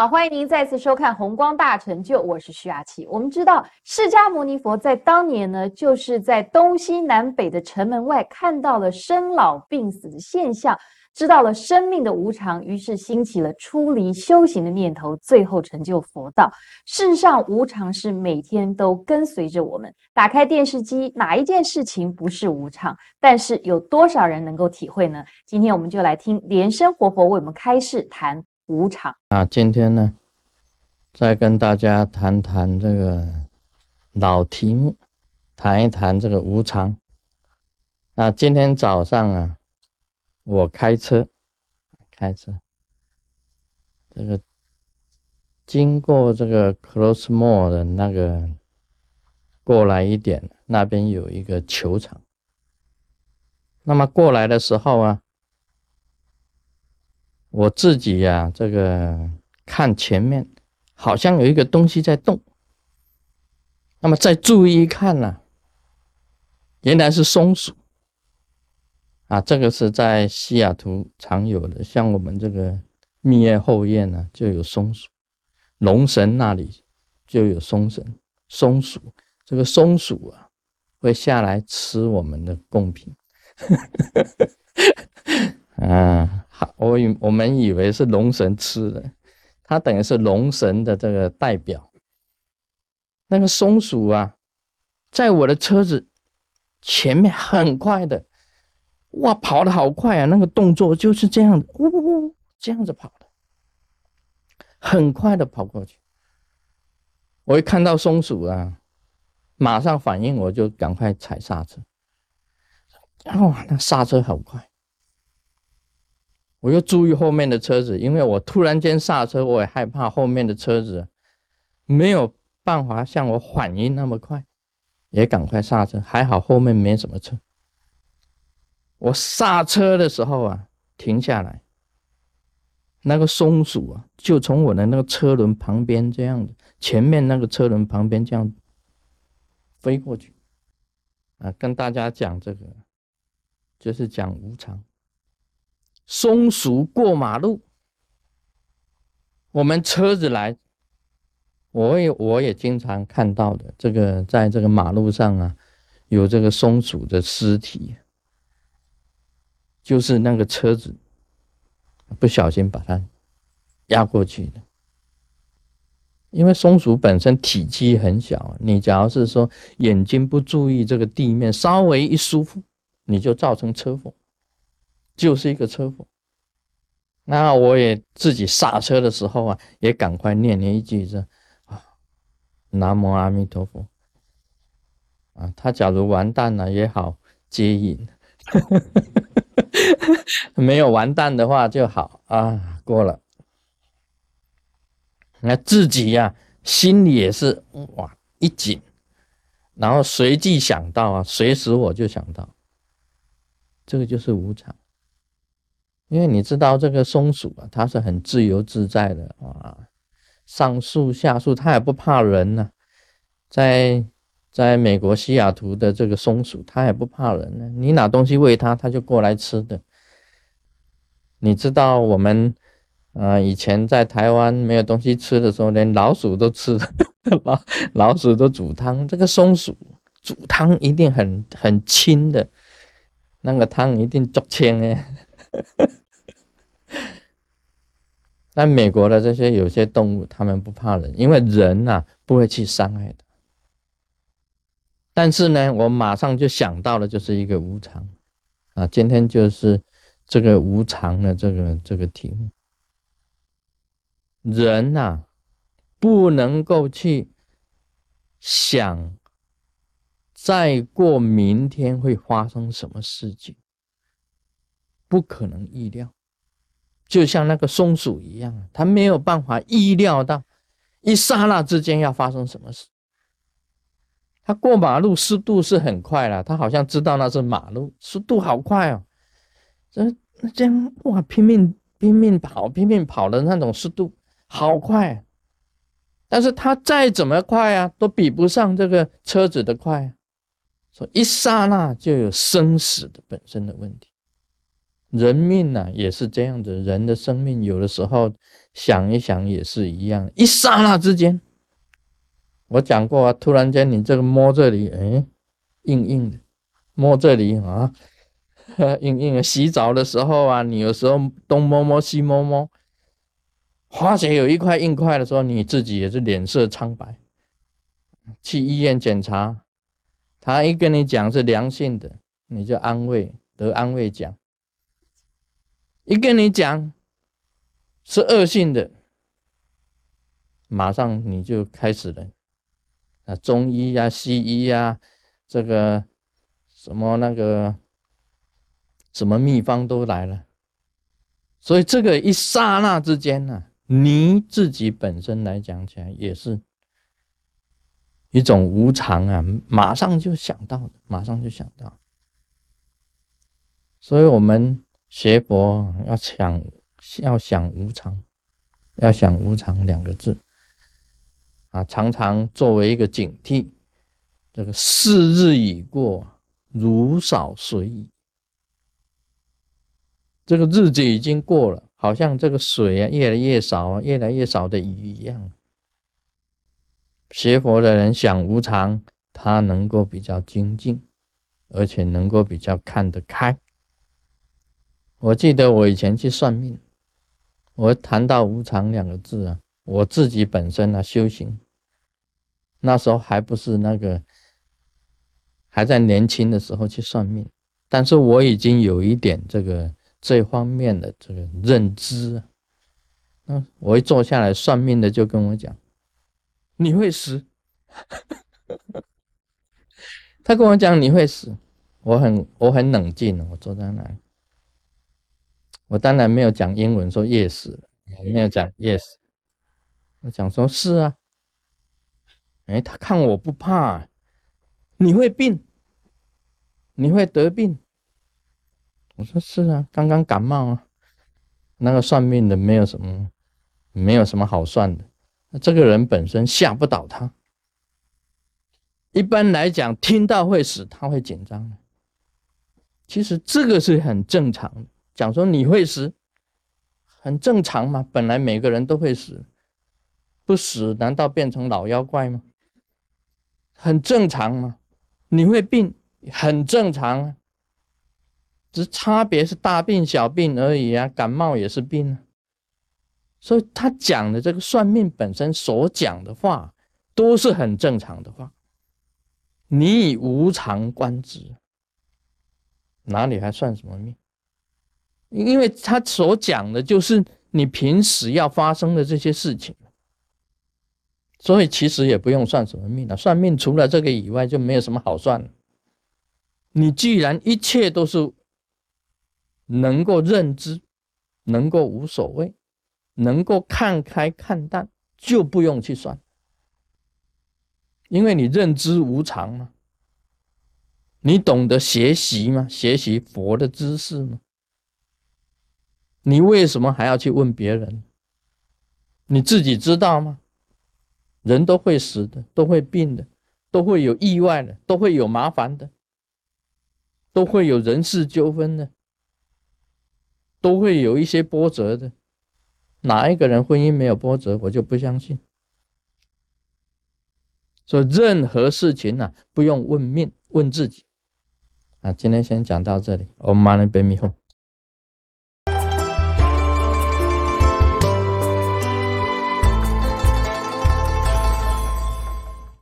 好，欢迎您再次收看《红光大成就》，我是徐雅琪。我们知道，释迦牟尼佛在当年呢，就是在东西南北的城门外看到了生老病死的现象，知道了生命的无常，于是兴起了出离修行的念头，最后成就佛道。世上无常是每天都跟随着我们。打开电视机，哪一件事情不是无常？但是有多少人能够体会呢？今天我们就来听莲生活佛为我们开示谈。无常啊！今天呢，再跟大家谈谈这个老题目，谈一谈这个无常。啊，今天早上啊，我开车，开车，这个经过这个 Close Mall 的那个过来一点，那边有一个球场。那么过来的时候啊。我自己呀，这个看前面好像有一个东西在动，那么再注意看呢，原来是松鼠啊！这个是在西雅图常有的，像我们这个蜜月后院呢就有松鼠，龙神那里就有松神松鼠，这个松鼠啊会下来吃我们的贡品，啊。我以我们以为是龙神吃的，它等于是龙神的这个代表。那个松鼠啊，在我的车子前面很快的，哇，跑的好快啊！那个动作就是这样的，呜呜呜，这样子跑的，很快的跑过去。我一看到松鼠啊，马上反应，我就赶快踩刹车。哇，那刹车好快。我又注意后面的车子，因为我突然间刹车，我也害怕后面的车子没有办法像我反应那么快，也赶快刹车。还好后面没什么车。我刹车的时候啊，停下来，那个松鼠啊，就从我的那个车轮旁边这样子，前面那个车轮旁边这样飞过去啊，跟大家讲这个，就是讲无常。松鼠过马路，我们车子来，我也我也经常看到的。这个在这个马路上啊，有这个松鼠的尸体，就是那个车子不小心把它压过去的。因为松鼠本身体积很小，你假如是说眼睛不注意这个地面，稍微一疏忽，你就造成车祸。就是一个车祸，那我也自己刹车的时候啊，也赶快念念一句这啊，南无阿弥陀佛啊。他假如完蛋了也好接引，没有完蛋的话就好啊，过了。那自己呀，心里也是哇一紧，然后随即想到啊，随时我就想到，这个就是无常。因为你知道这个松鼠啊，它是很自由自在的啊，上树下树，它也不怕人呢。在在美国西雅图的这个松鼠，它也不怕人呢。你拿东西喂它，它就过来吃的。你知道我们啊，以前在台湾没有东西吃的时候，连老鼠都吃，老老鼠都煮汤。这个松鼠煮汤一定很很清的，那个汤一定足清哎。但美国的这些有些动物，它们不怕人，因为人呐不会去伤害的。但是呢，我马上就想到了，就是一个无常啊。今天就是这个无常的这个这个题目。人呐，不能够去想，再过明天会发生什么事情，不可能预料。就像那个松鼠一样，它没有办法意料到一刹那之间要发生什么事。它过马路速度是很快了，它好像知道那是马路，速度好快哦。这这样哇，拼命拼命跑，拼命跑的那种速度好快。但是它再怎么快啊，都比不上这个车子的快。说一刹那就有生死的本身的问题。人命呢也是这样子，人的生命有的时候想一想也是一样，一刹那之间，我讲过啊，突然间你这个摸这里，哎，硬硬的，摸这里啊，硬硬的。洗澡的时候啊，你有时候东摸摸西摸摸，发现有一块硬块的时候，你自己也是脸色苍白。去医院检查，他一跟你讲是良性的，你就安慰得安慰奖。一跟你讲是恶性的，马上你就开始了啊，中医呀、西医呀，这个什么那个什么秘方都来了。所以这个一刹那之间呢，你自己本身来讲起来也是一种无常啊，马上就想到，马上就想到。所以我们。学佛要想要想无常，要想无常两个字啊，常常作为一个警惕。这个四日已过，如少水矣。这个日子已经过了，好像这个水啊越来越少啊，越来越少的鱼一样。学佛的人想无常，他能够比较精进，而且能够比较看得开。我记得我以前去算命，我谈到无常两个字啊，我自己本身啊修行，那时候还不是那个，还在年轻的时候去算命，但是我已经有一点这个这方面的这个认知。嗯，我一坐下来算命的就跟我讲，你会死，他跟我讲你会死，我很我很冷静我坐在那里。我当然没有讲英文说 yes，没有讲 yes，我讲说是啊。哎，他看我不怕，你会病，你会得病。我说是啊，刚刚感冒啊。那个算命的没有什么，没有什么好算的。那这个人本身吓不倒他。一般来讲，听到会死，他会紧张的。其实这个是很正常的。讲说你会死，很正常嘛，本来每个人都会死，不死难道变成老妖怪吗？很正常嘛，你会病，很正常啊，只差别是大病小病而已啊，感冒也是病啊。所以他讲的这个算命本身所讲的话，都是很正常的话。你以无常观之，哪里还算什么命？因为他所讲的就是你平时要发生的这些事情，所以其实也不用算什么命了。算命除了这个以外，就没有什么好算了。你既然一切都是能够认知，能够无所谓，能够看开看淡，就不用去算，因为你认知无常嘛，你懂得学习吗？学习佛的知识吗？你为什么还要去问别人？你自己知道吗？人都会死的，都会病的，都会有意外的，都会有麻烦的，都会有人事纠纷的，都会有一些波折的。哪一个人婚姻没有波折？我就不相信。所以任何事情呢，不用问命，问自己。啊，今天先讲到这里。我们马上别迷糊。